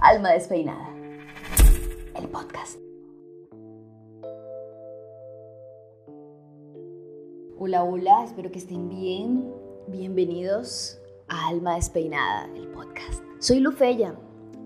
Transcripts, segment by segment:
Alma despeinada. El podcast. Hola, hola, espero que estén bien. Bienvenidos a Alma despeinada, el podcast. Soy Lufeya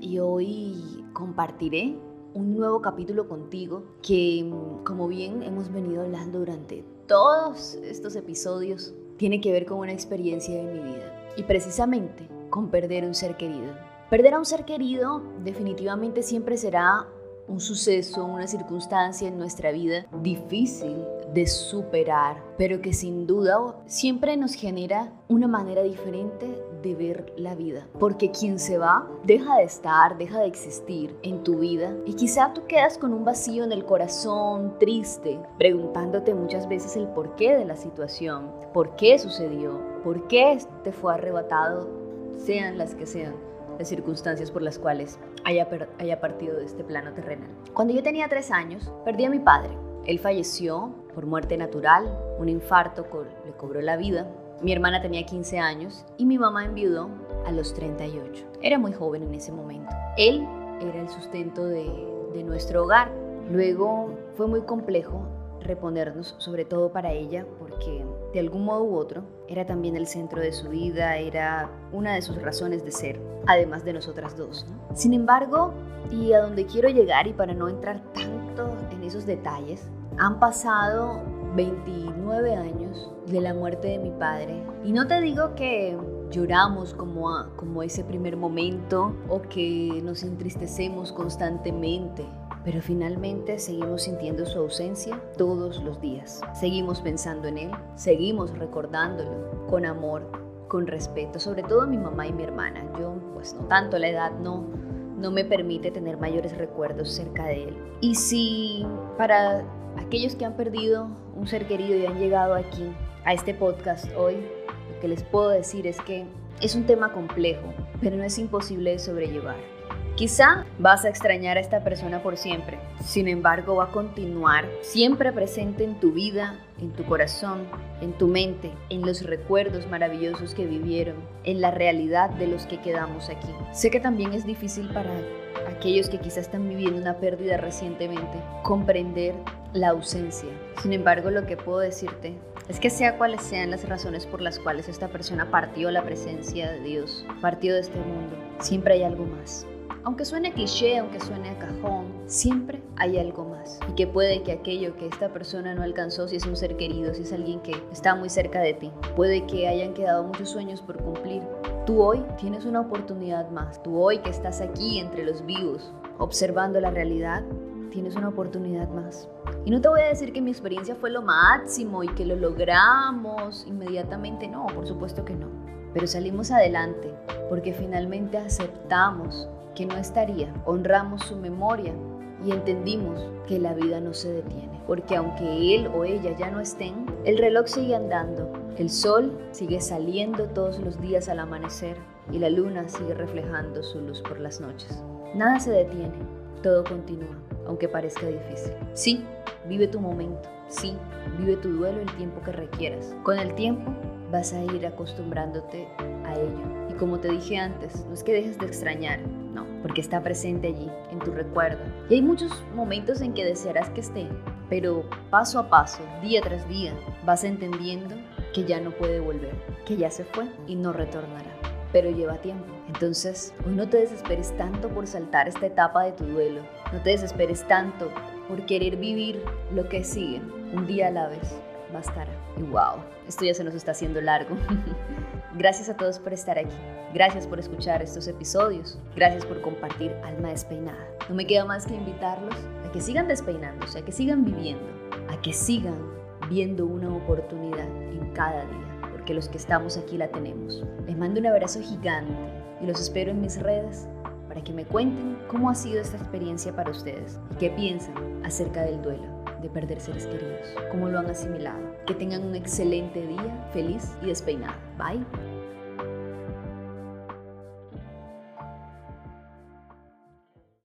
y hoy compartiré un nuevo capítulo contigo que, como bien hemos venido hablando durante todos estos episodios, tiene que ver con una experiencia de mi vida y precisamente con perder un ser querido. Perder a un ser querido definitivamente siempre será un suceso, una circunstancia en nuestra vida difícil de superar, pero que sin duda siempre nos genera una manera diferente de ver la vida. Porque quien se va deja de estar, deja de existir en tu vida y quizá tú quedas con un vacío en el corazón, triste, preguntándote muchas veces el porqué de la situación, por qué sucedió, por qué te fue arrebatado, sean las que sean las circunstancias por las cuales haya, haya partido de este plano terrenal. Cuando yo tenía tres años, perdí a mi padre. Él falleció por muerte natural, un infarto le cobró la vida. Mi hermana tenía 15 años y mi mamá enviudó a los 38. Era muy joven en ese momento. Él era el sustento de, de nuestro hogar. Luego fue muy complejo reponernos, sobre todo para ella, porque de algún modo u otro era también el centro de su vida, era una de sus razones de ser, además de nosotras dos. Sin embargo, y a donde quiero llegar y para no entrar tanto en esos detalles, han pasado 29 años de la muerte de mi padre y no te digo que lloramos como, como ese primer momento o que nos entristecemos constantemente pero finalmente seguimos sintiendo su ausencia todos los días. Seguimos pensando en él, seguimos recordándolo con amor, con respeto, sobre todo mi mamá y mi hermana. Yo, pues no tanto, la edad no, no me permite tener mayores recuerdos cerca de él. Y si para aquellos que han perdido un ser querido y han llegado aquí a este podcast hoy, lo que les puedo decir es que es un tema complejo, pero no es imposible de sobrellevar. Quizá vas a extrañar a esta persona por siempre, sin embargo va a continuar siempre presente en tu vida, en tu corazón, en tu mente, en los recuerdos maravillosos que vivieron, en la realidad de los que quedamos aquí. Sé que también es difícil para aquellos que quizás están viviendo una pérdida recientemente comprender la ausencia. Sin embargo, lo que puedo decirte es que sea cuales sean las razones por las cuales esta persona partió la presencia de Dios, partió de este mundo, siempre hay algo más. Aunque suene cliché, aunque suene a cajón, siempre hay algo más. Y que puede que aquello que esta persona no alcanzó, si es un ser querido, si es alguien que está muy cerca de ti, puede que hayan quedado muchos sueños por cumplir. Tú hoy tienes una oportunidad más. Tú hoy que estás aquí entre los vivos, observando la realidad, tienes una oportunidad más. Y no te voy a decir que mi experiencia fue lo máximo y que lo logramos inmediatamente. No, por supuesto que no. Pero salimos adelante porque finalmente aceptamos que no estaría. Honramos su memoria y entendimos que la vida no se detiene, porque aunque él o ella ya no estén, el reloj sigue andando, el sol sigue saliendo todos los días al amanecer y la luna sigue reflejando su luz por las noches. Nada se detiene, todo continúa, aunque parezca difícil. Sí, vive tu momento, sí, vive tu duelo el tiempo que requieras. Con el tiempo vas a ir acostumbrándote a ello. Y como te dije antes, no es que dejes de extrañar, porque está presente allí, en tu recuerdo. Y hay muchos momentos en que desearás que esté, pero paso a paso, día tras día, vas entendiendo que ya no puede volver, que ya se fue y no retornará. Pero lleva tiempo. Entonces, hoy no te desesperes tanto por saltar esta etapa de tu duelo. No te desesperes tanto por querer vivir lo que sigue, un día a la vez bastará. Y wow, esto ya se nos está haciendo largo. Gracias a todos por estar aquí. Gracias por escuchar estos episodios. Gracias por compartir Alma Despeinada. No me queda más que invitarlos a que sigan despeinándose, a que sigan viviendo, a que sigan viendo una oportunidad en cada día, porque los que estamos aquí la tenemos. Les mando un abrazo gigante y los espero en mis redes para que me cuenten cómo ha sido esta experiencia para ustedes y qué piensan acerca del duelo de perder seres queridos, cómo lo han asimilado. Que tengan un excelente día, feliz y despeinado. Bye.